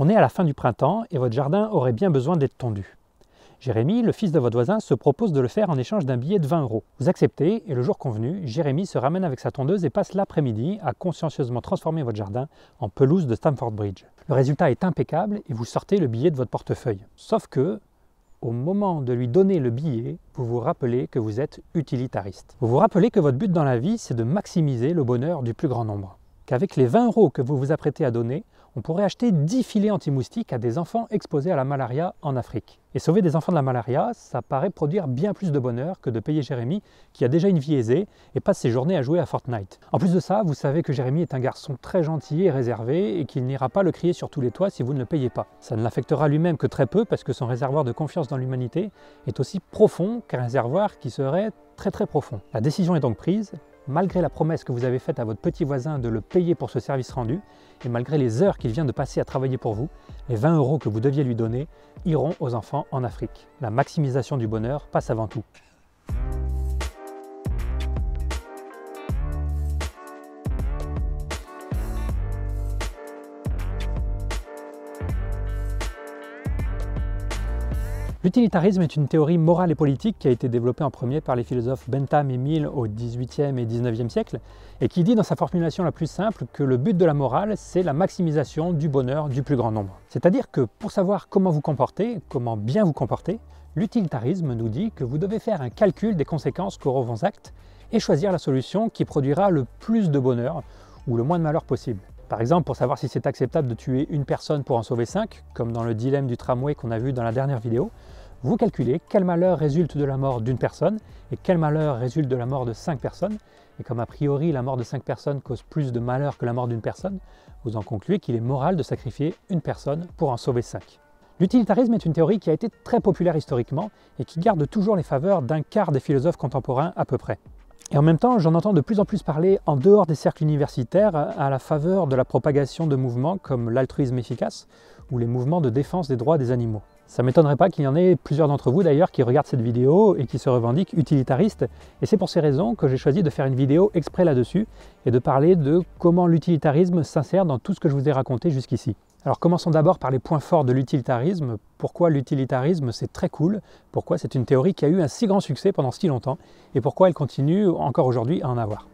On est à la fin du printemps et votre jardin aurait bien besoin d'être tondu. Jérémy, le fils de votre voisin, se propose de le faire en échange d'un billet de 20 euros. Vous acceptez et le jour convenu, Jérémy se ramène avec sa tondeuse et passe l'après-midi à consciencieusement transformer votre jardin en pelouse de Stamford Bridge. Le résultat est impeccable et vous sortez le billet de votre portefeuille. Sauf que, au moment de lui donner le billet, vous vous rappelez que vous êtes utilitariste. Vous vous rappelez que votre but dans la vie, c'est de maximiser le bonheur du plus grand nombre. Qu'avec les 20 euros que vous vous apprêtez à donner, on pourrait acheter 10 filets anti-moustiques à des enfants exposés à la malaria en Afrique. Et sauver des enfants de la malaria, ça paraît produire bien plus de bonheur que de payer Jérémy, qui a déjà une vie aisée et passe ses journées à jouer à Fortnite. En plus de ça, vous savez que Jérémy est un garçon très gentil et réservé et qu'il n'ira pas le crier sur tous les toits si vous ne le payez pas. Ça ne l'affectera lui-même que très peu parce que son réservoir de confiance dans l'humanité est aussi profond qu'un réservoir qui serait très très profond. La décision est donc prise, malgré la promesse que vous avez faite à votre petit voisin de le payer pour ce service rendu, et malgré les heures qu'il vient de passer à travailler pour vous, les 20 euros que vous deviez lui donner iront aux enfants en Afrique. La maximisation du bonheur passe avant tout. L'utilitarisme est une théorie morale et politique qui a été développée en premier par les philosophes Bentham et Mill au XVIIIe et XIXe siècle et qui dit dans sa formulation la plus simple que le but de la morale, c'est la maximisation du bonheur du plus grand nombre. C'est-à-dire que pour savoir comment vous comporter, comment bien vous comporter, l'utilitarisme nous dit que vous devez faire un calcul des conséquences qu'auront vos actes et choisir la solution qui produira le plus de bonheur ou le moins de malheur possible. Par exemple, pour savoir si c'est acceptable de tuer une personne pour en sauver cinq, comme dans le dilemme du tramway qu'on a vu dans la dernière vidéo, vous calculez quel malheur résulte de la mort d'une personne et quel malheur résulte de la mort de cinq personnes. Et comme a priori la mort de cinq personnes cause plus de malheur que la mort d'une personne, vous en concluez qu'il est moral de sacrifier une personne pour en sauver cinq. L'utilitarisme est une théorie qui a été très populaire historiquement et qui garde toujours les faveurs d'un quart des philosophes contemporains à peu près. Et en même temps, j'en entends de plus en plus parler en dehors des cercles universitaires à la faveur de la propagation de mouvements comme l'altruisme efficace ou les mouvements de défense des droits des animaux. Ça ne m'étonnerait pas qu'il y en ait plusieurs d'entre vous d'ailleurs qui regardent cette vidéo et qui se revendiquent utilitaristes. Et c'est pour ces raisons que j'ai choisi de faire une vidéo exprès là-dessus et de parler de comment l'utilitarisme s'insère dans tout ce que je vous ai raconté jusqu'ici. Alors commençons d'abord par les points forts de l'utilitarisme. Pourquoi l'utilitarisme c'est très cool? Pourquoi c'est une théorie qui a eu un si grand succès pendant si longtemps? Et pourquoi elle continue encore aujourd'hui à en avoir?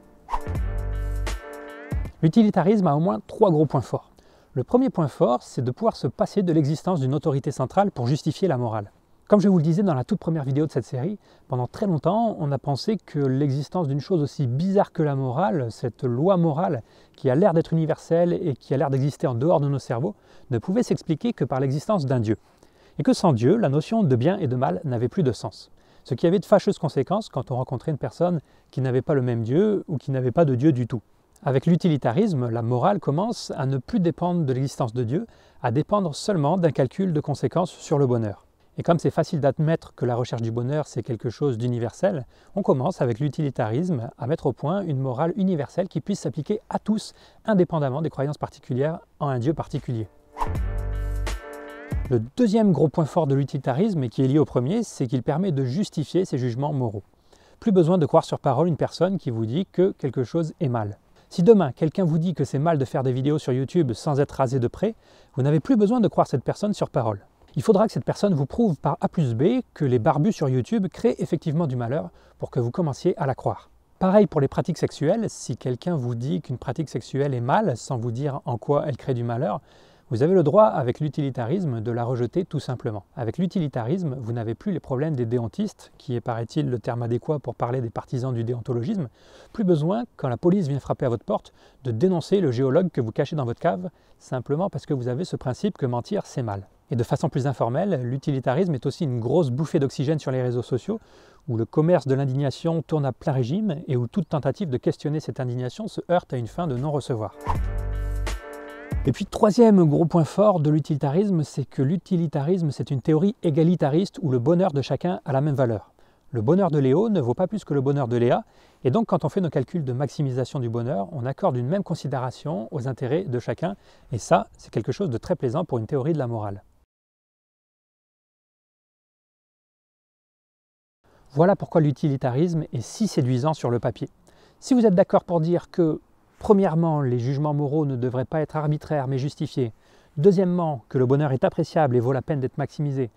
L'utilitarisme a au moins trois gros points forts. Le premier point fort, c'est de pouvoir se passer de l'existence d'une autorité centrale pour justifier la morale. Comme je vous le disais dans la toute première vidéo de cette série, pendant très longtemps, on a pensé que l'existence d'une chose aussi bizarre que la morale, cette loi morale qui a l'air d'être universelle et qui a l'air d'exister en dehors de nos cerveaux, ne pouvait s'expliquer que par l'existence d'un Dieu. Et que sans Dieu, la notion de bien et de mal n'avait plus de sens. Ce qui avait de fâcheuses conséquences quand on rencontrait une personne qui n'avait pas le même Dieu ou qui n'avait pas de Dieu du tout. Avec l'utilitarisme, la morale commence à ne plus dépendre de l'existence de Dieu, à dépendre seulement d'un calcul de conséquences sur le bonheur. Et comme c'est facile d'admettre que la recherche du bonheur, c'est quelque chose d'universel, on commence avec l'utilitarisme à mettre au point une morale universelle qui puisse s'appliquer à tous, indépendamment des croyances particulières en un Dieu particulier. Le deuxième gros point fort de l'utilitarisme, et qui est lié au premier, c'est qu'il permet de justifier ses jugements moraux. Plus besoin de croire sur parole une personne qui vous dit que quelque chose est mal. Si demain quelqu'un vous dit que c'est mal de faire des vidéos sur YouTube sans être rasé de près, vous n'avez plus besoin de croire cette personne sur parole il faudra que cette personne vous prouve par A plus B que les barbus sur YouTube créent effectivement du malheur pour que vous commenciez à la croire. Pareil pour les pratiques sexuelles, si quelqu'un vous dit qu'une pratique sexuelle est mal sans vous dire en quoi elle crée du malheur, vous avez le droit, avec l'utilitarisme, de la rejeter tout simplement. Avec l'utilitarisme, vous n'avez plus les problèmes des déontistes, qui est, paraît-il, le terme adéquat pour parler des partisans du déontologisme. Plus besoin, quand la police vient frapper à votre porte, de dénoncer le géologue que vous cachez dans votre cave, simplement parce que vous avez ce principe que mentir, c'est mal. Et de façon plus informelle, l'utilitarisme est aussi une grosse bouffée d'oxygène sur les réseaux sociaux, où le commerce de l'indignation tourne à plein régime et où toute tentative de questionner cette indignation se heurte à une fin de non-recevoir. Et puis troisième gros point fort de l'utilitarisme, c'est que l'utilitarisme c'est une théorie égalitariste où le bonheur de chacun a la même valeur. Le bonheur de Léo ne vaut pas plus que le bonheur de Léa, et donc quand on fait nos calculs de maximisation du bonheur, on accorde une même considération aux intérêts de chacun, et ça c'est quelque chose de très plaisant pour une théorie de la morale. Voilà pourquoi l'utilitarisme est si séduisant sur le papier. Si vous êtes d'accord pour dire que, premièrement, les jugements moraux ne devraient pas être arbitraires mais justifiés, Deuxièmement, que le bonheur est appréciable et vaut la peine d'être maximisé.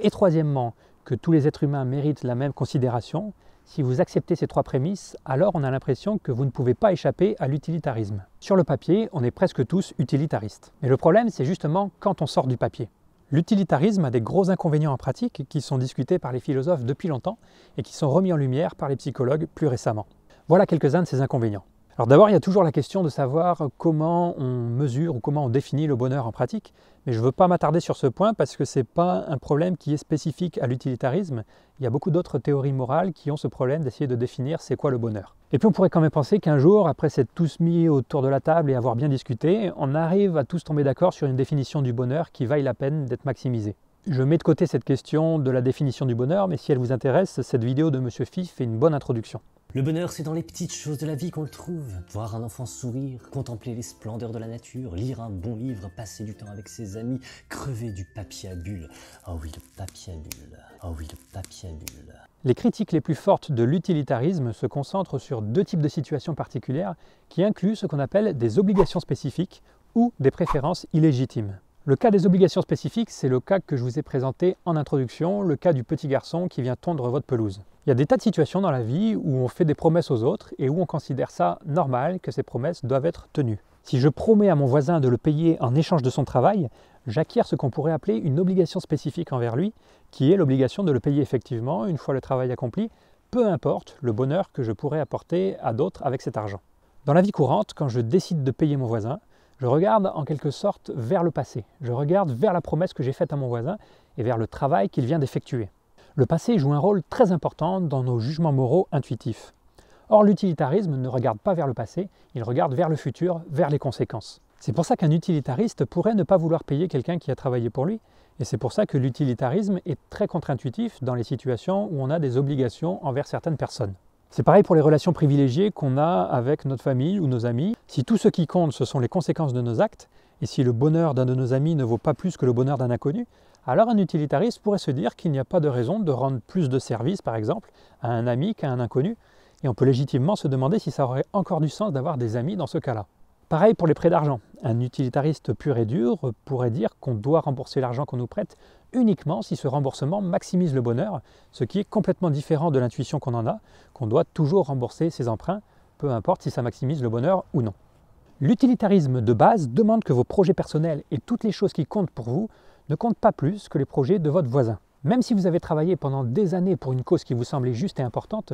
Et troisièmement, que tous les êtres humains méritent la même considération. Si vous acceptez ces trois prémices, alors on a l'impression que vous ne pouvez pas échapper à l'utilitarisme. Sur le papier, on est presque tous utilitaristes. Mais le problème, c'est justement quand on sort du papier. L'utilitarisme a des gros inconvénients en pratique qui sont discutés par les philosophes depuis longtemps et qui sont remis en lumière par les psychologues plus récemment. Voilà quelques-uns de ces inconvénients. Alors d'abord, il y a toujours la question de savoir comment on mesure ou comment on définit le bonheur en pratique, mais je ne veux pas m'attarder sur ce point parce que ce n'est pas un problème qui est spécifique à l'utilitarisme. Il y a beaucoup d'autres théories morales qui ont ce problème d'essayer de définir c'est quoi le bonheur. Et puis on pourrait quand même penser qu'un jour, après s'être tous mis autour de la table et avoir bien discuté, on arrive à tous tomber d'accord sur une définition du bonheur qui vaille la peine d'être maximisée. Je mets de côté cette question de la définition du bonheur, mais si elle vous intéresse, cette vidéo de Monsieur Fif fait une bonne introduction. Le bonheur, c'est dans les petites choses de la vie qu'on le trouve. Voir un enfant sourire, contempler les splendeurs de la nature, lire un bon livre, passer du temps avec ses amis, crever du papier à bulles. Oh oui, le papier à bulles. Oh oui, le papier à bulles. Les critiques les plus fortes de l'utilitarisme se concentrent sur deux types de situations particulières qui incluent ce qu'on appelle des obligations spécifiques ou des préférences illégitimes. Le cas des obligations spécifiques, c'est le cas que je vous ai présenté en introduction, le cas du petit garçon qui vient tondre votre pelouse. Il y a des tas de situations dans la vie où on fait des promesses aux autres et où on considère ça normal que ces promesses doivent être tenues. Si je promets à mon voisin de le payer en échange de son travail, j'acquiers ce qu'on pourrait appeler une obligation spécifique envers lui, qui est l'obligation de le payer effectivement une fois le travail accompli, peu importe le bonheur que je pourrais apporter à d'autres avec cet argent. Dans la vie courante, quand je décide de payer mon voisin, je regarde en quelque sorte vers le passé, je regarde vers la promesse que j'ai faite à mon voisin et vers le travail qu'il vient d'effectuer. Le passé joue un rôle très important dans nos jugements moraux intuitifs. Or, l'utilitarisme ne regarde pas vers le passé, il regarde vers le futur, vers les conséquences. C'est pour ça qu'un utilitariste pourrait ne pas vouloir payer quelqu'un qui a travaillé pour lui, et c'est pour ça que l'utilitarisme est très contre-intuitif dans les situations où on a des obligations envers certaines personnes. C'est pareil pour les relations privilégiées qu'on a avec notre famille ou nos amis. Si tout ce qui compte, ce sont les conséquences de nos actes, et si le bonheur d'un de nos amis ne vaut pas plus que le bonheur d'un inconnu, alors un utilitariste pourrait se dire qu'il n'y a pas de raison de rendre plus de services, par exemple, à un ami qu'à un inconnu, et on peut légitimement se demander si ça aurait encore du sens d'avoir des amis dans ce cas-là. Pareil pour les prêts d'argent. Un utilitariste pur et dur pourrait dire qu'on doit rembourser l'argent qu'on nous prête uniquement si ce remboursement maximise le bonheur, ce qui est complètement différent de l'intuition qu'on en a, qu'on doit toujours rembourser ses emprunts, peu importe si ça maximise le bonheur ou non. L'utilitarisme de base demande que vos projets personnels et toutes les choses qui comptent pour vous ne compte pas plus que les projets de votre voisin. Même si vous avez travaillé pendant des années pour une cause qui vous semblait juste et importante,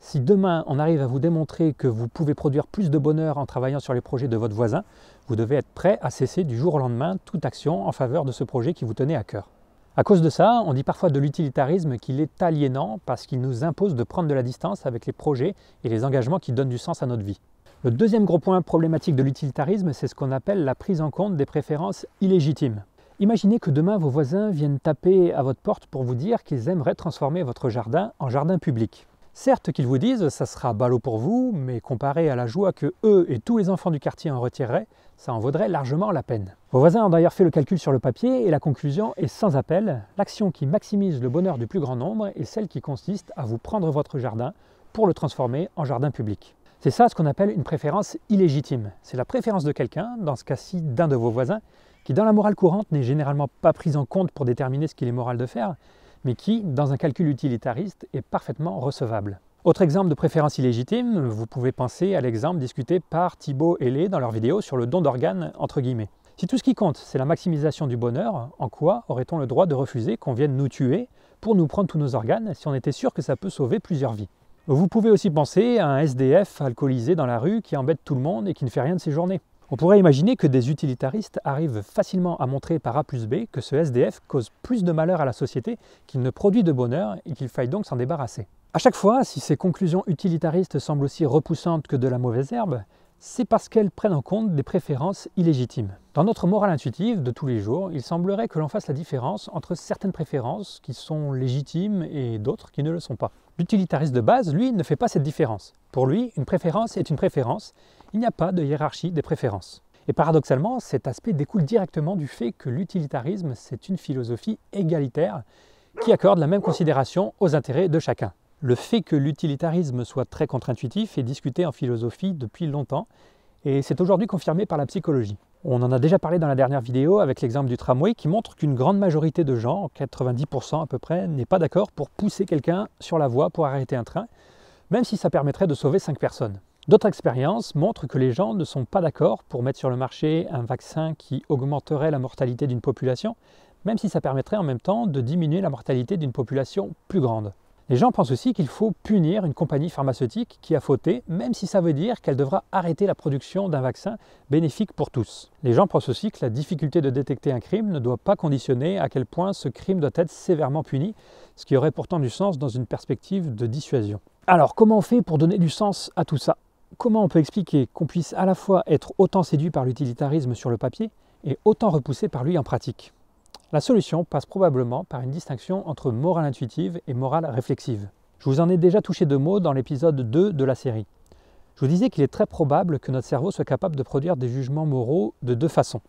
si demain on arrive à vous démontrer que vous pouvez produire plus de bonheur en travaillant sur les projets de votre voisin, vous devez être prêt à cesser du jour au lendemain toute action en faveur de ce projet qui vous tenait à cœur. À cause de ça, on dit parfois de l'utilitarisme qu'il est aliénant parce qu'il nous impose de prendre de la distance avec les projets et les engagements qui donnent du sens à notre vie. Le deuxième gros point problématique de l'utilitarisme, c'est ce qu'on appelle la prise en compte des préférences illégitimes. Imaginez que demain vos voisins viennent taper à votre porte pour vous dire qu'ils aimeraient transformer votre jardin en jardin public. Certes qu'ils vous disent ça sera ballot pour vous, mais comparé à la joie que eux et tous les enfants du quartier en retireraient, ça en vaudrait largement la peine. Vos voisins ont d'ailleurs fait le calcul sur le papier et la conclusion est sans appel. L'action qui maximise le bonheur du plus grand nombre est celle qui consiste à vous prendre votre jardin pour le transformer en jardin public. C'est ça ce qu'on appelle une préférence illégitime. C'est la préférence de quelqu'un, dans ce cas-ci d'un de vos voisins, qui dans la morale courante n'est généralement pas prise en compte pour déterminer ce qu'il est moral de faire, mais qui, dans un calcul utilitariste, est parfaitement recevable. Autre exemple de préférence illégitime, vous pouvez penser à l'exemple discuté par Thibault et Lé dans leur vidéo sur le don d'organes. Si tout ce qui compte, c'est la maximisation du bonheur, en quoi aurait-on le droit de refuser qu'on vienne nous tuer pour nous prendre tous nos organes si on était sûr que ça peut sauver plusieurs vies? Vous pouvez aussi penser à un SDF alcoolisé dans la rue qui embête tout le monde et qui ne fait rien de ses journées. On pourrait imaginer que des utilitaristes arrivent facilement à montrer par A plus B que ce SDF cause plus de malheur à la société qu'il ne produit de bonheur et qu'il faille donc s'en débarrasser. À chaque fois, si ces conclusions utilitaristes semblent aussi repoussantes que de la mauvaise herbe, c'est parce qu'elles prennent en compte des préférences illégitimes. Dans notre morale intuitive de tous les jours, il semblerait que l'on fasse la différence entre certaines préférences qui sont légitimes et d'autres qui ne le sont pas. L'utilitariste de base, lui, ne fait pas cette différence. Pour lui, une préférence est une préférence il n'y a pas de hiérarchie des préférences. Et paradoxalement, cet aspect découle directement du fait que l'utilitarisme, c'est une philosophie égalitaire qui accorde la même considération aux intérêts de chacun. Le fait que l'utilitarisme soit très contre-intuitif est discuté en philosophie depuis longtemps et c'est aujourd'hui confirmé par la psychologie. On en a déjà parlé dans la dernière vidéo avec l'exemple du tramway qui montre qu'une grande majorité de gens, 90% à peu près, n'est pas d'accord pour pousser quelqu'un sur la voie pour arrêter un train, même si ça permettrait de sauver 5 personnes. D'autres expériences montrent que les gens ne sont pas d'accord pour mettre sur le marché un vaccin qui augmenterait la mortalité d'une population, même si ça permettrait en même temps de diminuer la mortalité d'une population plus grande. Les gens pensent aussi qu'il faut punir une compagnie pharmaceutique qui a fauté, même si ça veut dire qu'elle devra arrêter la production d'un vaccin bénéfique pour tous. Les gens pensent aussi que la difficulté de détecter un crime ne doit pas conditionner à quel point ce crime doit être sévèrement puni, ce qui aurait pourtant du sens dans une perspective de dissuasion. Alors comment on fait pour donner du sens à tout ça? Comment on peut expliquer qu'on puisse à la fois être autant séduit par l'utilitarisme sur le papier et autant repoussé par lui en pratique? La solution passe probablement par une distinction entre morale intuitive et morale réflexive. Je vous en ai déjà touché deux mots dans l'épisode 2 de la série. Je vous disais qu'il est très probable que notre cerveau soit capable de produire des jugements moraux de deux façons.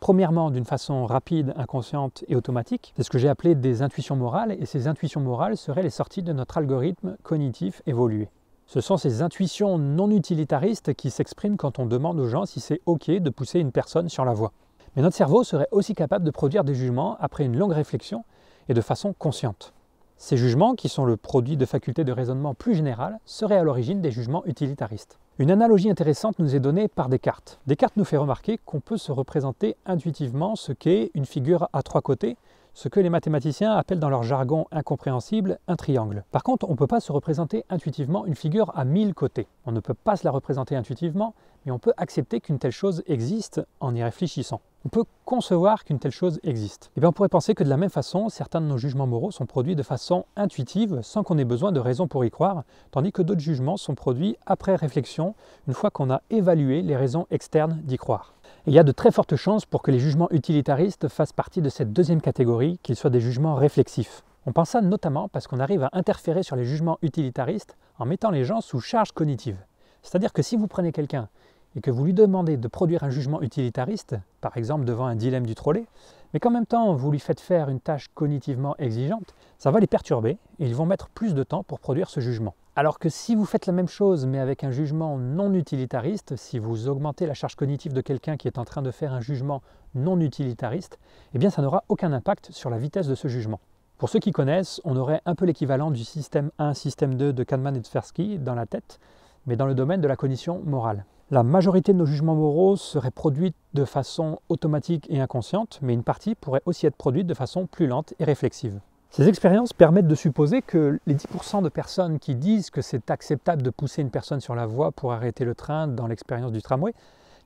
Premièrement, d'une façon rapide, inconsciente et automatique. C'est ce que j'ai appelé des intuitions morales, et ces intuitions morales seraient les sorties de notre algorithme cognitif évolué. Ce sont ces intuitions non utilitaristes qui s'expriment quand on demande aux gens si c'est OK de pousser une personne sur la voie. Mais notre cerveau serait aussi capable de produire des jugements après une longue réflexion et de façon consciente. Ces jugements, qui sont le produit de facultés de raisonnement plus générales, seraient à l'origine des jugements utilitaristes. Une analogie intéressante nous est donnée par Descartes. Descartes nous fait remarquer qu'on peut se représenter intuitivement ce qu'est une figure à trois côtés, ce que les mathématiciens appellent dans leur jargon incompréhensible un triangle. Par contre, on ne peut pas se représenter intuitivement une figure à mille côtés. On ne peut pas se la représenter intuitivement, mais on peut accepter qu'une telle chose existe en y réfléchissant. On peut concevoir qu'une telle chose existe. Et eh bien on pourrait penser que de la même façon, certains de nos jugements moraux sont produits de façon intuitive, sans qu'on ait besoin de raison pour y croire, tandis que d'autres jugements sont produits après réflexion, une fois qu'on a évalué les raisons externes d'y croire il y a de très fortes chances pour que les jugements utilitaristes fassent partie de cette deuxième catégorie, qu'ils soient des jugements réflexifs. On pense ça notamment parce qu'on arrive à interférer sur les jugements utilitaristes en mettant les gens sous charge cognitive. C'est-à-dire que si vous prenez quelqu'un et que vous lui demandez de produire un jugement utilitariste, par exemple devant un dilemme du trolley, mais qu'en même temps vous lui faites faire une tâche cognitivement exigeante, ça va les perturber et ils vont mettre plus de temps pour produire ce jugement. Alors que si vous faites la même chose mais avec un jugement non utilitariste, si vous augmentez la charge cognitive de quelqu'un qui est en train de faire un jugement non utilitariste, eh bien ça n'aura aucun impact sur la vitesse de ce jugement. Pour ceux qui connaissent, on aurait un peu l'équivalent du système 1, système 2 de Kahneman et Tversky dans la tête, mais dans le domaine de la cognition morale. La majorité de nos jugements moraux seraient produits de façon automatique et inconsciente, mais une partie pourrait aussi être produite de façon plus lente et réflexive. Ces expériences permettent de supposer que les 10% de personnes qui disent que c'est acceptable de pousser une personne sur la voie pour arrêter le train dans l'expérience du tramway,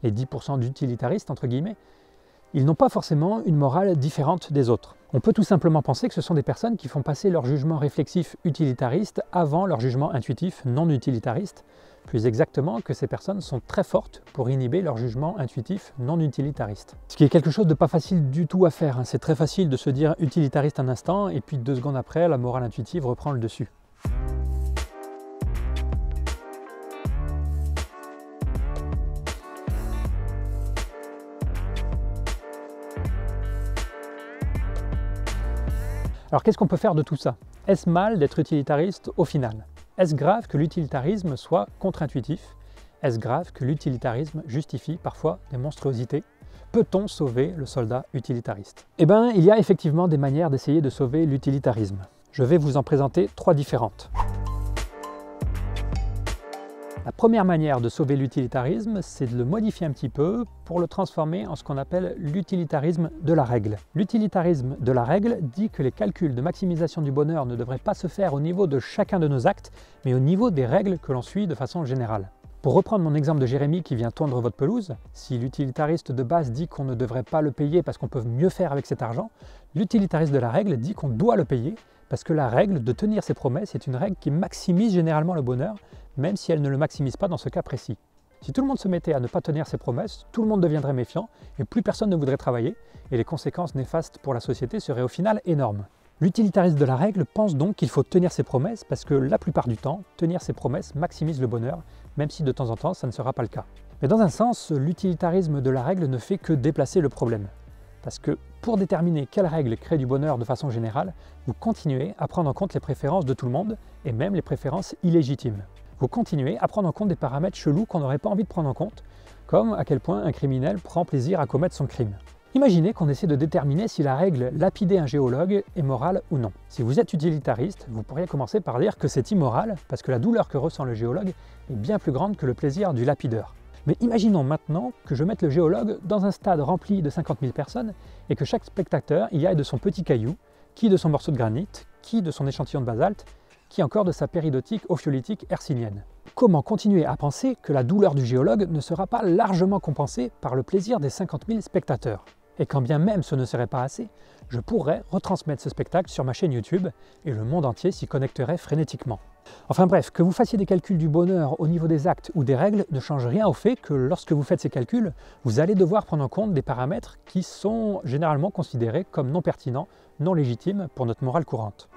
les 10% d'utilitaristes, entre guillemets, ils n'ont pas forcément une morale différente des autres. On peut tout simplement penser que ce sont des personnes qui font passer leur jugement réflexif utilitariste avant leur jugement intuitif non utilitariste, plus exactement que ces personnes sont très fortes pour inhiber leur jugement intuitif non utilitariste. Ce qui est quelque chose de pas facile du tout à faire. Hein. C'est très facile de se dire utilitariste un instant et puis deux secondes après, la morale intuitive reprend le dessus. Alors qu'est-ce qu'on peut faire de tout ça? Est-ce mal d'être utilitariste au final? Est-ce grave que l'utilitarisme soit contre-intuitif? Est-ce grave que l'utilitarisme justifie parfois des monstruosités? Peut-on sauver le soldat utilitariste? Eh bien, il y a effectivement des manières d'essayer de sauver l'utilitarisme. Je vais vous en présenter trois différentes. La première manière de sauver l'utilitarisme, c'est de le modifier un petit peu pour le transformer en ce qu'on appelle l'utilitarisme de la règle. L'utilitarisme de la règle dit que les calculs de maximisation du bonheur ne devraient pas se faire au niveau de chacun de nos actes, mais au niveau des règles que l'on suit de façon générale. Pour reprendre mon exemple de Jérémy qui vient tondre votre pelouse, si l'utilitariste de base dit qu'on ne devrait pas le payer parce qu'on peut mieux faire avec cet argent, l'utilitariste de la règle dit qu'on doit le payer parce que la règle de tenir ses promesses est une règle qui maximise généralement le bonheur, même si elle ne le maximise pas dans ce cas précis. Si tout le monde se mettait à ne pas tenir ses promesses, tout le monde deviendrait méfiant et plus personne ne voudrait travailler, et les conséquences néfastes pour la société seraient au final énormes. L'utilitariste de la règle pense donc qu'il faut tenir ses promesses parce que la plupart du temps, tenir ses promesses maximise le bonheur, même si de temps en temps ça ne sera pas le cas. Mais dans un sens, l'utilitarisme de la règle ne fait que déplacer le problème. Parce que pour déterminer quelle règle crée du bonheur de façon générale, vous continuez à prendre en compte les préférences de tout le monde et même les préférences illégitimes. Vous continuez à prendre en compte des paramètres chelous qu'on n'aurait pas envie de prendre en compte, comme à quel point un criminel prend plaisir à commettre son crime. Imaginez qu'on essaie de déterminer si la règle lapider un géologue est morale ou non. Si vous êtes utilitariste, vous pourriez commencer par dire que c'est immoral parce que la douleur que ressent le géologue est bien plus grande que le plaisir du lapideur. Mais imaginons maintenant que je mette le géologue dans un stade rempli de 50 000 personnes et que chaque spectateur y aille de son petit caillou, qui de son morceau de granit, qui de son échantillon de basalte, qui encore de sa péridotique ophiolitique hercinienne. Comment continuer à penser que la douleur du géologue ne sera pas largement compensée par le plaisir des 50 000 spectateurs? Et quand bien même ce ne serait pas assez, je pourrais retransmettre ce spectacle sur ma chaîne YouTube et le monde entier s'y connecterait frénétiquement. Enfin bref, que vous fassiez des calculs du bonheur au niveau des actes ou des règles ne change rien au fait que lorsque vous faites ces calculs, vous allez devoir prendre en compte des paramètres qui sont généralement considérés comme non pertinents, non légitimes pour notre morale courante.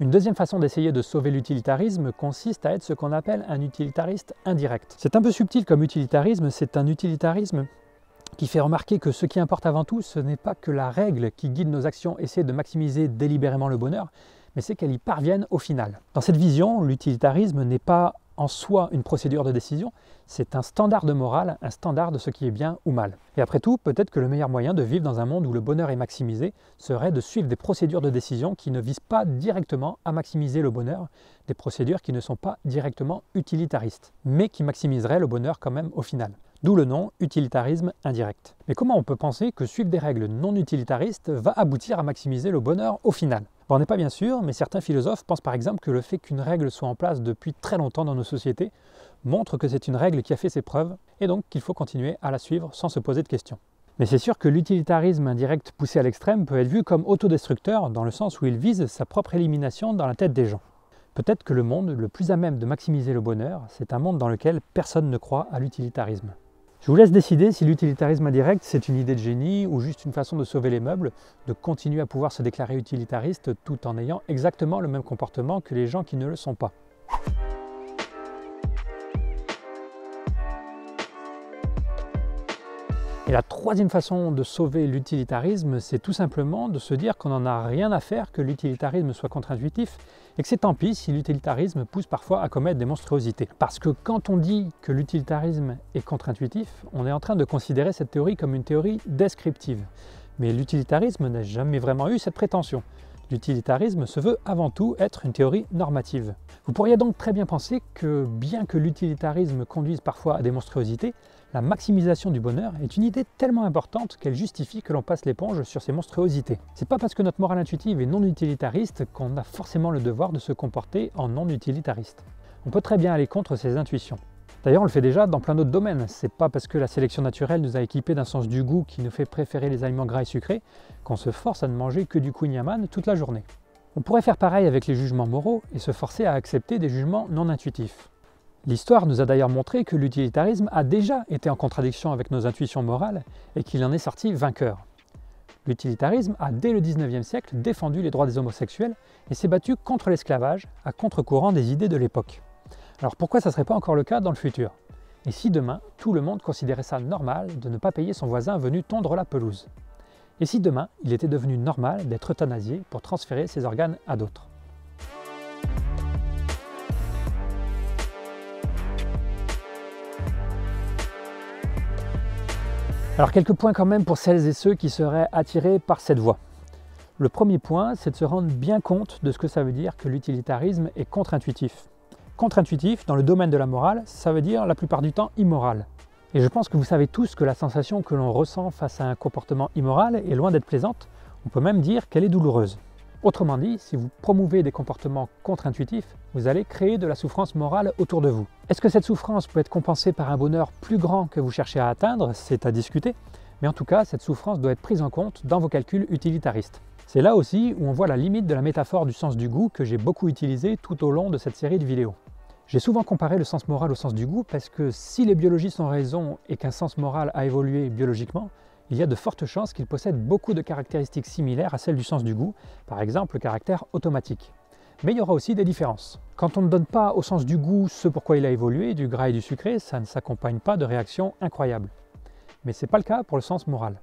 Une deuxième façon d'essayer de sauver l'utilitarisme consiste à être ce qu'on appelle un utilitariste indirect. C'est un peu subtil comme utilitarisme, c'est un utilitarisme qui fait remarquer que ce qui importe avant tout, ce n'est pas que la règle qui guide nos actions essaie de maximiser délibérément le bonheur, mais c'est qu'elle y parvienne au final. Dans cette vision, l'utilitarisme n'est pas en soi une procédure de décision, c'est un standard de morale, un standard de ce qui est bien ou mal. Et après tout, peut-être que le meilleur moyen de vivre dans un monde où le bonheur est maximisé serait de suivre des procédures de décision qui ne visent pas directement à maximiser le bonheur, des procédures qui ne sont pas directement utilitaristes, mais qui maximiseraient le bonheur quand même au final. D'où le nom utilitarisme indirect. Mais comment on peut penser que suivre des règles non utilitaristes va aboutir à maximiser le bonheur au final? On n'est pas bien sûr, mais certains philosophes pensent par exemple que le fait qu'une règle soit en place depuis très longtemps dans nos sociétés montre que c'est une règle qui a fait ses preuves et donc qu'il faut continuer à la suivre sans se poser de questions. Mais c'est sûr que l'utilitarisme indirect poussé à l'extrême peut être vu comme autodestructeur dans le sens où il vise sa propre élimination dans la tête des gens. Peut-être que le monde le plus à même de maximiser le bonheur, c'est un monde dans lequel personne ne croit à l'utilitarisme. Je vous laisse décider si l'utilitarisme indirect c'est une idée de génie ou juste une façon de sauver les meubles, de continuer à pouvoir se déclarer utilitariste tout en ayant exactement le même comportement que les gens qui ne le sont pas. Et la troisième façon de sauver l'utilitarisme, c'est tout simplement de se dire qu'on n'en a rien à faire que l'utilitarisme soit contre-intuitif et que c'est tant pis si l'utilitarisme pousse parfois à commettre des monstruosités. Parce que quand on dit que l'utilitarisme est contre-intuitif, on est en train de considérer cette théorie comme une théorie descriptive. Mais l'utilitarisme n'a jamais vraiment eu cette prétention. L'utilitarisme se veut avant tout être une théorie normative. Vous pourriez donc très bien penser que bien que l'utilitarisme conduise parfois à des monstruosités, la maximisation du bonheur est une idée tellement importante qu'elle justifie que l'on passe l'éponge sur ces monstruosités. C'est pas parce que notre morale intuitive est non utilitariste qu'on a forcément le devoir de se comporter en non utilitariste. On peut très bien aller contre ces intuitions. D'ailleurs, on le fait déjà dans plein d'autres domaines. C'est pas parce que la sélection naturelle nous a équipés d'un sens du goût qui nous fait préférer les aliments gras et sucrés qu'on se force à ne manger que du kouign toute la journée. On pourrait faire pareil avec les jugements moraux et se forcer à accepter des jugements non intuitifs. L'histoire nous a d'ailleurs montré que l'utilitarisme a déjà été en contradiction avec nos intuitions morales et qu'il en est sorti vainqueur. L'utilitarisme a dès le 19e siècle défendu les droits des homosexuels et s'est battu contre l'esclavage, à contre-courant des idées de l'époque. Alors pourquoi ça ne serait pas encore le cas dans le futur? Et si demain, tout le monde considérait ça normal de ne pas payer son voisin venu tondre la pelouse? Et si demain, il était devenu normal d'être euthanasié pour transférer ses organes à d'autres? Alors quelques points quand même pour celles et ceux qui seraient attirés par cette voie. Le premier point, c'est de se rendre bien compte de ce que ça veut dire que l'utilitarisme est contre-intuitif. Contre-intuitif, dans le domaine de la morale, ça veut dire la plupart du temps immoral. Et je pense que vous savez tous que la sensation que l'on ressent face à un comportement immoral est loin d'être plaisante, on peut même dire qu'elle est douloureuse. Autrement dit, si vous promouvez des comportements contre-intuitifs, vous allez créer de la souffrance morale autour de vous. Est-ce que cette souffrance peut être compensée par un bonheur plus grand que vous cherchez à atteindre? C'est à discuter. Mais en tout cas, cette souffrance doit être prise en compte dans vos calculs utilitaristes. C'est là aussi où on voit la limite de la métaphore du sens du goût que j'ai beaucoup utilisée tout au long de cette série de vidéos. J'ai souvent comparé le sens moral au sens du goût parce que si les biologistes ont raison et qu'un sens moral a évolué biologiquement, il y a de fortes chances qu'il possède beaucoup de caractéristiques similaires à celles du sens du goût, par exemple le caractère automatique. Mais il y aura aussi des différences. Quand on ne donne pas au sens du goût ce pourquoi il a évolué, du gras et du sucré, ça ne s'accompagne pas de réactions incroyables. Mais ce n'est pas le cas pour le sens moral.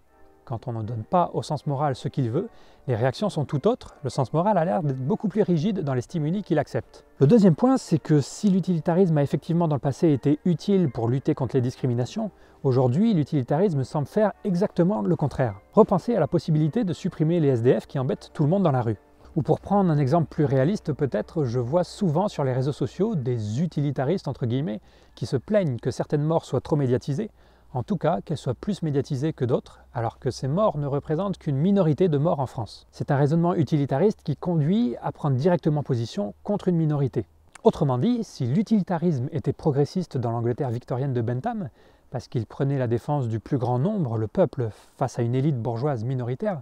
Quand on ne donne pas au sens moral ce qu'il veut, les réactions sont tout autres. Le sens moral a l'air d'être beaucoup plus rigide dans les stimuli qu'il accepte. Le deuxième point, c'est que si l'utilitarisme a effectivement dans le passé été utile pour lutter contre les discriminations, aujourd'hui l'utilitarisme semble faire exactement le contraire. Repensez à la possibilité de supprimer les SDF qui embêtent tout le monde dans la rue. Ou pour prendre un exemple plus réaliste peut-être, je vois souvent sur les réseaux sociaux des utilitaristes entre guillemets qui se plaignent que certaines morts soient trop médiatisées, en tout cas qu'elles soient plus médiatisées que d'autres, alors que ces morts ne représentent qu'une minorité de morts en France. C'est un raisonnement utilitariste qui conduit à prendre directement position contre une minorité. Autrement dit, si l'utilitarisme était progressiste dans l'Angleterre victorienne de Bentham, parce qu'il prenait la défense du plus grand nombre, le peuple, face à une élite bourgeoise minoritaire,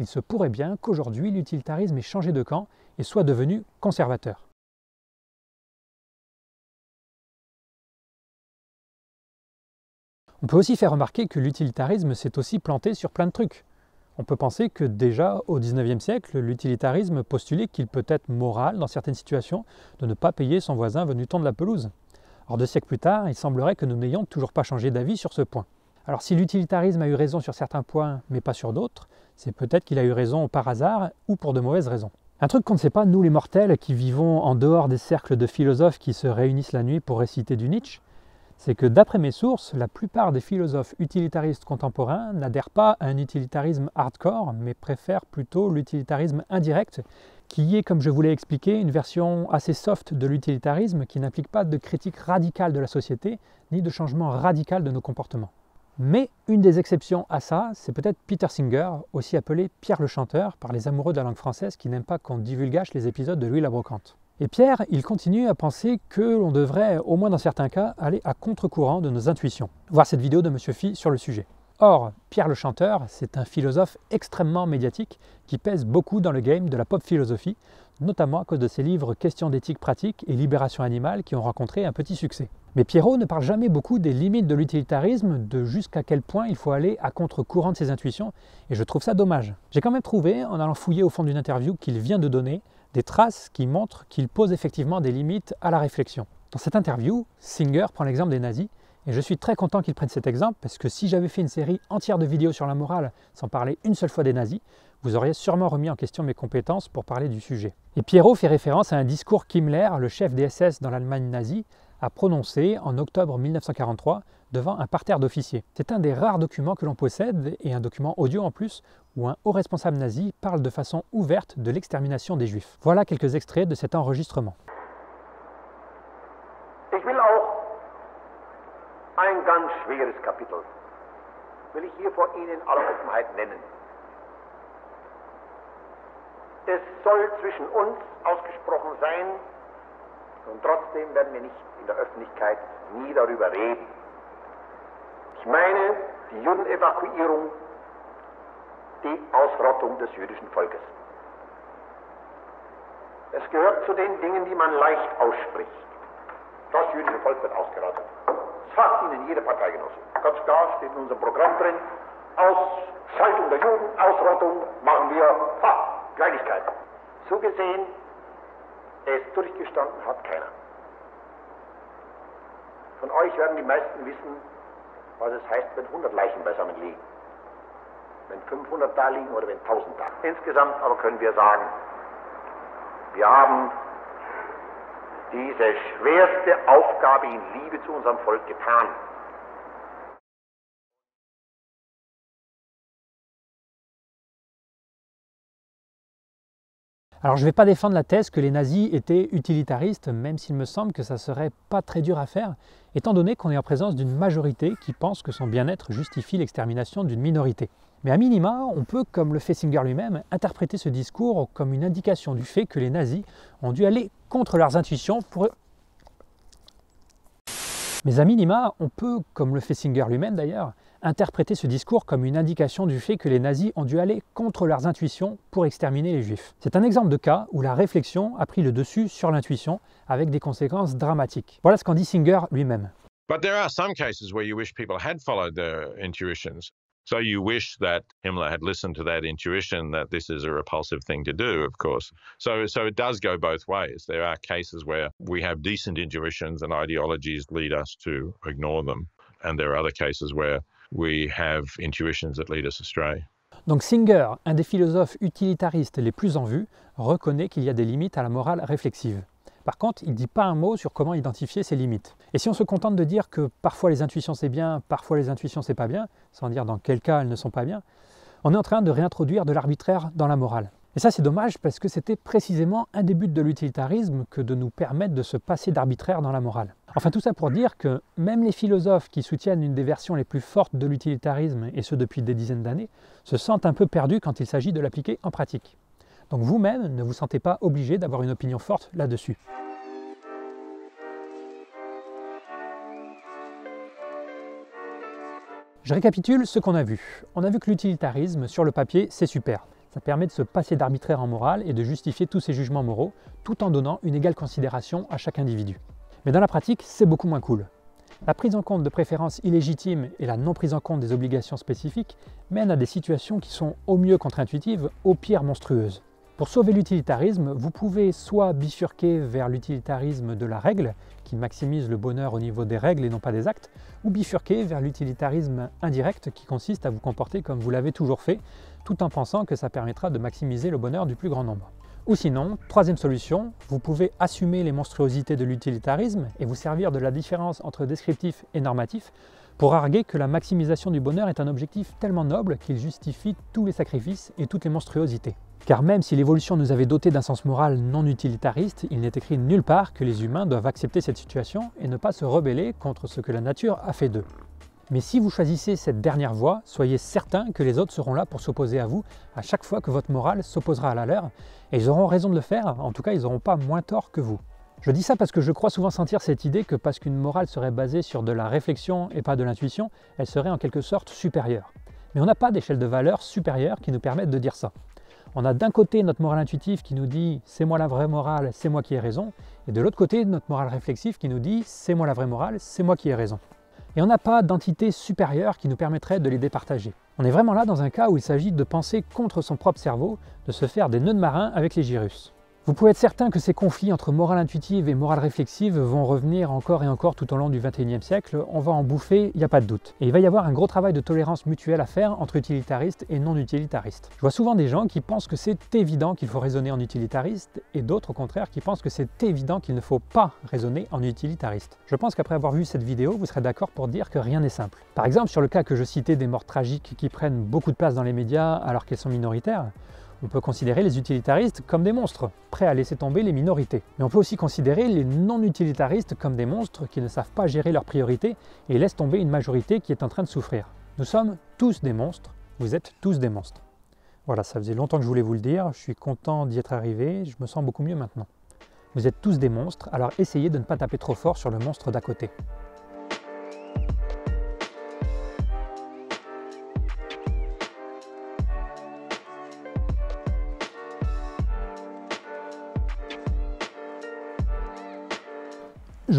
il se pourrait bien qu'aujourd'hui l'utilitarisme ait changé de camp et soit devenu conservateur. On peut aussi faire remarquer que l'utilitarisme s'est aussi planté sur plein de trucs. On peut penser que déjà au XIXe siècle, l'utilitarisme postulait qu'il peut être moral dans certaines situations de ne pas payer son voisin venu tondre la pelouse. Or deux siècles plus tard, il semblerait que nous n'ayons toujours pas changé d'avis sur ce point. Alors si l'utilitarisme a eu raison sur certains points mais pas sur d'autres, c'est peut-être qu'il a eu raison par hasard ou pour de mauvaises raisons. Un truc qu'on ne sait pas, nous les mortels qui vivons en dehors des cercles de philosophes qui se réunissent la nuit pour réciter du Nietzsche, c'est que d'après mes sources, la plupart des philosophes utilitaristes contemporains n'adhèrent pas à un utilitarisme hardcore, mais préfèrent plutôt l'utilitarisme indirect, qui est, comme je vous l'ai expliqué, une version assez soft de l'utilitarisme qui n'implique pas de critique radicale de la société, ni de changement radical de nos comportements. Mais une des exceptions à ça, c'est peut-être Peter Singer, aussi appelé Pierre le Chanteur par les amoureux de la langue française qui n'aiment pas qu'on divulgage les épisodes de Louis la Brocante. Et Pierre, il continue à penser que l'on devrait, au moins dans certains cas, aller à contre-courant de nos intuitions. Voir cette vidéo de Monsieur Phi sur le sujet. Or, Pierre le Chanteur, c'est un philosophe extrêmement médiatique qui pèse beaucoup dans le game de la pop philosophie, notamment à cause de ses livres Questions d'éthique pratique et Libération animale qui ont rencontré un petit succès. Mais Pierrot ne parle jamais beaucoup des limites de l'utilitarisme, de jusqu'à quel point il faut aller à contre-courant de ses intuitions, et je trouve ça dommage. J'ai quand même trouvé, en allant fouiller au fond d'une interview qu'il vient de donner, des traces qui montrent qu'il pose effectivement des limites à la réflexion. Dans cette interview, Singer prend l'exemple des nazis, et je suis très content qu'il prenne cet exemple, parce que si j'avais fait une série entière de vidéos sur la morale sans parler une seule fois des nazis, vous auriez sûrement remis en question mes compétences pour parler du sujet. Et Pierrot fait référence à un discours qu'Himmler, le chef des SS dans l'Allemagne nazie, a prononcé en octobre 1943 devant un parterre d'officiers. C'est un des rares documents que l'on possède, et un document audio en plus, où un haut responsable nazi parle de façon ouverte de l'extermination des juifs. Voilà quelques extraits de cet enregistrement. Ich will auch ein ganz schweres Kapitel, will ich hier vor Ihnen aller Offenheit nennen. Es soll zwischen uns ausgesprochen sein, und trotzdem werden wir nicht in der Öffentlichkeit nie darüber reden. Meine die Judenevakuierung, die Ausrottung des jüdischen Volkes. Es gehört zu den Dingen, die man leicht ausspricht. Das jüdische Volk wird ausgerottet. Das sagt Ihnen jede Parteigenosse. Ganz klar steht in unserem Programm drin. Ausschaltung der Juden, Ausrottung machen wir, ha, Kleinigkeit. So gesehen, es durchgestanden hat keiner. Von euch werden die meisten wissen, was es heißt, wenn 100 Leichen beisammen liegen. Wenn 500 da liegen oder wenn 1000 da. Insgesamt aber können wir sagen, wir haben diese schwerste Aufgabe in Liebe zu unserem Volk getan. Alors je ne vais pas défendre la thèse que les nazis étaient utilitaristes, même s'il me semble que ça serait pas très dur à faire, étant donné qu'on est en présence d'une majorité qui pense que son bien-être justifie l'extermination d'une minorité. Mais à minima, on peut, comme le fait Singer lui-même, interpréter ce discours comme une indication du fait que les nazis ont dû aller contre leurs intuitions pour... Mais à minima, on peut, comme le fait Singer lui-même d'ailleurs, interpréter ce discours comme une indication du fait que les nazis ont dû aller contre leurs intuitions pour exterminer les juifs. C'est un exemple de cas où la réflexion a pris le dessus sur l'intuition avec des conséquences dramatiques. Voilà ce qu'en dit Singer lui-même. But there are some cases where you wish people had followed their intuitions. So you wish that Himmler had listened to that intuition that this is a repulsive thing to do, of course. So so it does go both ways. There are cases where we have decent intuitions and ideologies lead us to ignore them. And there are other cases where we have intuitions that lead us astray. Donc Singer, un des philosophes utilitaristes les plus en vue, reconnaît qu'il y a des limites à la morale réflexive. Par contre, il ne dit pas un mot sur comment identifier ces limites. Et si on se contente de dire que parfois les intuitions c'est bien, parfois les intuitions c'est pas bien, sans dire dans quel cas elles ne sont pas bien, on est en train de réintroduire de l'arbitraire dans la morale. Et ça c'est dommage parce que c'était précisément un des buts de l'utilitarisme que de nous permettre de se passer d'arbitraire dans la morale. Enfin tout ça pour dire que même les philosophes qui soutiennent une des versions les plus fortes de l'utilitarisme, et ce depuis des dizaines d'années, se sentent un peu perdus quand il s'agit de l'appliquer en pratique. Donc vous-même ne vous sentez pas obligé d'avoir une opinion forte là-dessus. Je récapitule ce qu'on a vu. On a vu que l'utilitarisme, sur le papier, c'est super. Permet de se passer d'arbitraire en morale et de justifier tous ses jugements moraux, tout en donnant une égale considération à chaque individu. Mais dans la pratique, c'est beaucoup moins cool. La prise en compte de préférences illégitimes et la non prise en compte des obligations spécifiques mènent à des situations qui sont au mieux contre-intuitives, au pire monstrueuses. Pour sauver l'utilitarisme, vous pouvez soit bifurquer vers l'utilitarisme de la règle, qui maximise le bonheur au niveau des règles et non pas des actes, ou bifurquer vers l'utilitarisme indirect, qui consiste à vous comporter comme vous l'avez toujours fait, tout en pensant que ça permettra de maximiser le bonheur du plus grand nombre. Ou sinon, troisième solution, vous pouvez assumer les monstruosités de l'utilitarisme et vous servir de la différence entre descriptif et normatif pour arguer que la maximisation du bonheur est un objectif tellement noble qu'il justifie tous les sacrifices et toutes les monstruosités. Car même si l'évolution nous avait doté d'un sens moral non utilitariste, il n'est écrit nulle part que les humains doivent accepter cette situation et ne pas se rebeller contre ce que la nature a fait d'eux. Mais si vous choisissez cette dernière voie, soyez certain que les autres seront là pour s'opposer à vous à chaque fois que votre morale s'opposera à la leur, et ils auront raison de le faire, en tout cas ils n'auront pas moins tort que vous. Je dis ça parce que je crois souvent sentir cette idée que parce qu'une morale serait basée sur de la réflexion et pas de l'intuition, elle serait en quelque sorte supérieure. Mais on n'a pas d'échelle de valeur supérieure qui nous permette de dire ça. On a d'un côté notre morale intuitive qui nous dit c'est moi la vraie morale, c'est moi qui ai raison, et de l'autre côté notre morale réflexive qui nous dit c'est moi la vraie morale, c'est moi qui ai raison. Et on n'a pas d'entité supérieure qui nous permettrait de les départager. On est vraiment là dans un cas où il s'agit de penser contre son propre cerveau, de se faire des nœuds de marin avec les gyrus. Vous pouvez être certain que ces conflits entre morale intuitive et morale réflexive vont revenir encore et encore tout au long du XXIe siècle. On va en bouffer, il n'y a pas de doute. Et il va y avoir un gros travail de tolérance mutuelle à faire entre utilitaristes et non utilitaristes. Je vois souvent des gens qui pensent que c'est évident qu'il faut raisonner en utilitariste et d'autres au contraire qui pensent que c'est évident qu'il ne faut pas raisonner en utilitariste. Je pense qu'après avoir vu cette vidéo, vous serez d'accord pour dire que rien n'est simple. Par exemple, sur le cas que je citais des morts tragiques qui prennent beaucoup de place dans les médias alors qu'elles sont minoritaires, on peut considérer les utilitaristes comme des monstres, prêts à laisser tomber les minorités. Mais on peut aussi considérer les non-utilitaristes comme des monstres qui ne savent pas gérer leurs priorités et laissent tomber une majorité qui est en train de souffrir. Nous sommes tous des monstres, vous êtes tous des monstres. Voilà, ça faisait longtemps que je voulais vous le dire, je suis content d'y être arrivé, je me sens beaucoup mieux maintenant. Vous êtes tous des monstres, alors essayez de ne pas taper trop fort sur le monstre d'à côté.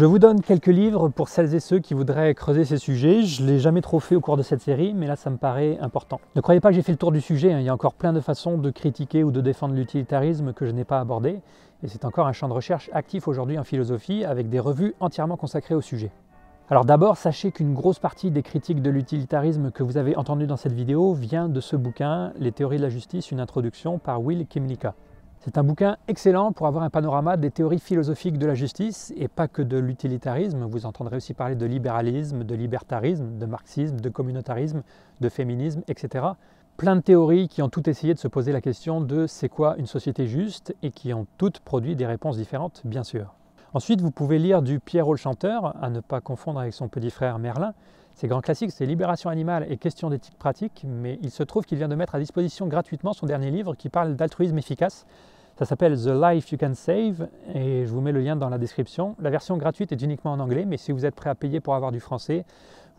Je vous donne quelques livres pour celles et ceux qui voudraient creuser ces sujets. Je ne l'ai jamais trop fait au cours de cette série, mais là ça me paraît important. Ne croyez pas que j'ai fait le tour du sujet, hein. il y a encore plein de façons de critiquer ou de défendre l'utilitarisme que je n'ai pas abordé, et c'est encore un champ de recherche actif aujourd'hui en philosophie avec des revues entièrement consacrées au sujet. Alors d'abord, sachez qu'une grosse partie des critiques de l'utilitarisme que vous avez entendues dans cette vidéo vient de ce bouquin, Les théories de la justice, une introduction par Will Kimlicka. C'est un bouquin excellent pour avoir un panorama des théories philosophiques de la justice et pas que de l'utilitarisme. Vous entendrez aussi parler de libéralisme, de libertarisme, de marxisme, de communautarisme, de féminisme, etc. Plein de théories qui ont toutes essayé de se poser la question de c'est quoi une société juste et qui ont toutes produit des réponses différentes, bien sûr. Ensuite, vous pouvez lire du Pierre le chanteur, à ne pas confondre avec son petit frère Merlin. Ses grands classiques, c'est Libération animale et Questions d'éthique pratique, mais il se trouve qu'il vient de mettre à disposition gratuitement son dernier livre qui parle d'altruisme efficace. Ça s'appelle The Life You Can Save et je vous mets le lien dans la description. La version gratuite est uniquement en anglais, mais si vous êtes prêt à payer pour avoir du français,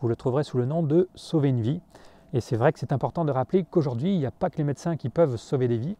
vous le trouverez sous le nom de Sauver une vie. Et c'est vrai que c'est important de rappeler qu'aujourd'hui, il n'y a pas que les médecins qui peuvent sauver des vies.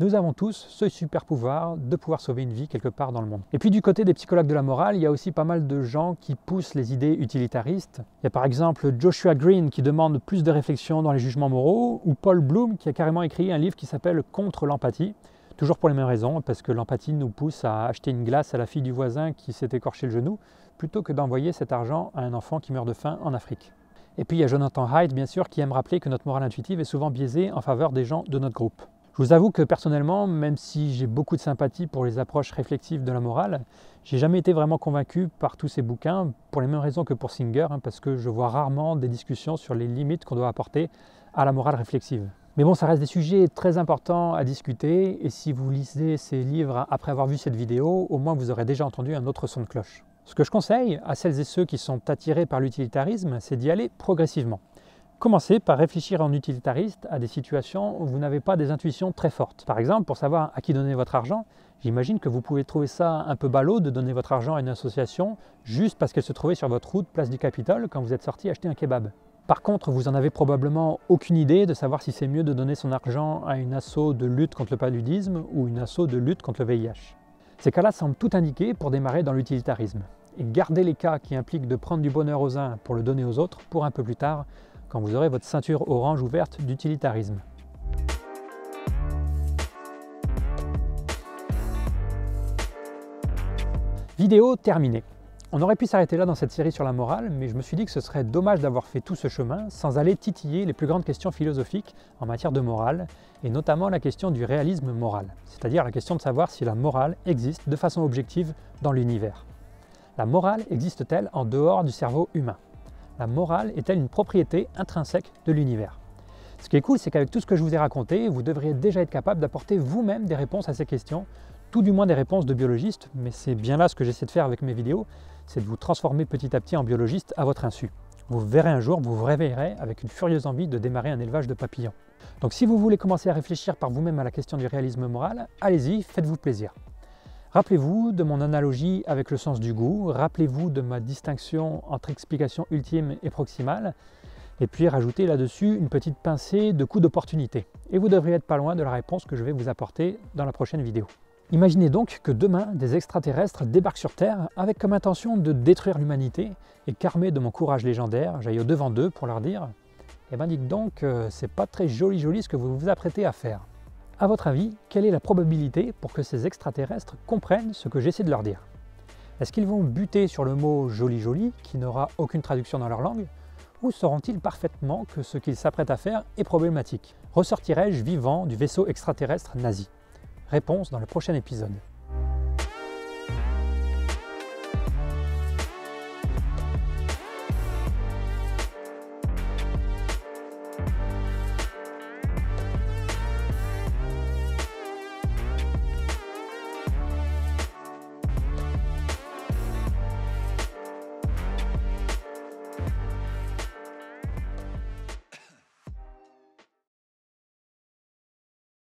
Nous avons tous ce super pouvoir de pouvoir sauver une vie quelque part dans le monde. Et puis du côté des psychologues de la morale, il y a aussi pas mal de gens qui poussent les idées utilitaristes. Il y a par exemple Joshua Green qui demande plus de réflexion dans les jugements moraux, ou Paul Bloom qui a carrément écrit un livre qui s'appelle Contre l'empathie. Toujours pour les mêmes raisons, parce que l'empathie nous pousse à acheter une glace à la fille du voisin qui s'est écorché le genou, plutôt que d'envoyer cet argent à un enfant qui meurt de faim en Afrique. Et puis il y a Jonathan Haidt, bien sûr, qui aime rappeler que notre morale intuitive est souvent biaisée en faveur des gens de notre groupe. Je vous avoue que personnellement, même si j'ai beaucoup de sympathie pour les approches réflexives de la morale, j'ai jamais été vraiment convaincu par tous ces bouquins, pour les mêmes raisons que pour Singer, hein, parce que je vois rarement des discussions sur les limites qu'on doit apporter à la morale réflexive. Mais bon, ça reste des sujets très importants à discuter, et si vous lisez ces livres après avoir vu cette vidéo, au moins vous aurez déjà entendu un autre son de cloche. Ce que je conseille à celles et ceux qui sont attirés par l'utilitarisme, c'est d'y aller progressivement. Commencez par réfléchir en utilitariste à des situations où vous n'avez pas des intuitions très fortes. Par exemple, pour savoir à qui donner votre argent, j'imagine que vous pouvez trouver ça un peu ballot de donner votre argent à une association juste parce qu'elle se trouvait sur votre route place du Capitole quand vous êtes sorti acheter un kebab. Par contre, vous en avez probablement aucune idée de savoir si c'est mieux de donner son argent à une asso de lutte contre le paludisme ou une asso de lutte contre le VIH. Ces cas-là semblent tout indiquer pour démarrer dans l'utilitarisme. Et gardez les cas qui impliquent de prendre du bonheur aux uns pour le donner aux autres pour un peu plus tard, quand vous aurez votre ceinture orange ouverte d'utilitarisme. Vidéo terminée. On aurait pu s'arrêter là dans cette série sur la morale, mais je me suis dit que ce serait dommage d'avoir fait tout ce chemin sans aller titiller les plus grandes questions philosophiques en matière de morale, et notamment la question du réalisme moral, c'est-à-dire la question de savoir si la morale existe de façon objective dans l'univers. La morale existe-t-elle en dehors du cerveau humain? La morale est-elle une propriété intrinsèque de l'univers? Ce qui est cool, c'est qu'avec tout ce que je vous ai raconté, vous devriez déjà être capable d'apporter vous-même des réponses à ces questions, tout du moins des réponses de biologiste, mais c'est bien là ce que j'essaie de faire avec mes vidéos, c'est de vous transformer petit à petit en biologiste à votre insu. Vous verrez un jour, vous vous réveillerez avec une furieuse envie de démarrer un élevage de papillons. Donc si vous voulez commencer à réfléchir par vous-même à la question du réalisme moral, allez-y, faites-vous plaisir. Rappelez-vous de mon analogie avec le sens du goût, rappelez-vous de ma distinction entre explication ultime et proximale, et puis rajoutez là-dessus une petite pincée de coups d'opportunité. Et vous devriez être pas loin de la réponse que je vais vous apporter dans la prochaine vidéo. Imaginez donc que demain, des extraterrestres débarquent sur Terre avec comme intention de détruire l'humanité, et qu'armé de mon courage légendaire, j'aille au-devant d'eux pour leur dire Eh ben dites donc, euh, c'est pas très joli joli ce que vous vous apprêtez à faire. À votre avis, quelle est la probabilité pour que ces extraterrestres comprennent ce que j'essaie de leur dire? Est-ce qu'ils vont buter sur le mot joli joli, qui n'aura aucune traduction dans leur langue, ou sauront-ils parfaitement que ce qu'ils s'apprêtent à faire est problématique? Ressortirai-je vivant du vaisseau extraterrestre nazi? Réponse dans le prochain épisode.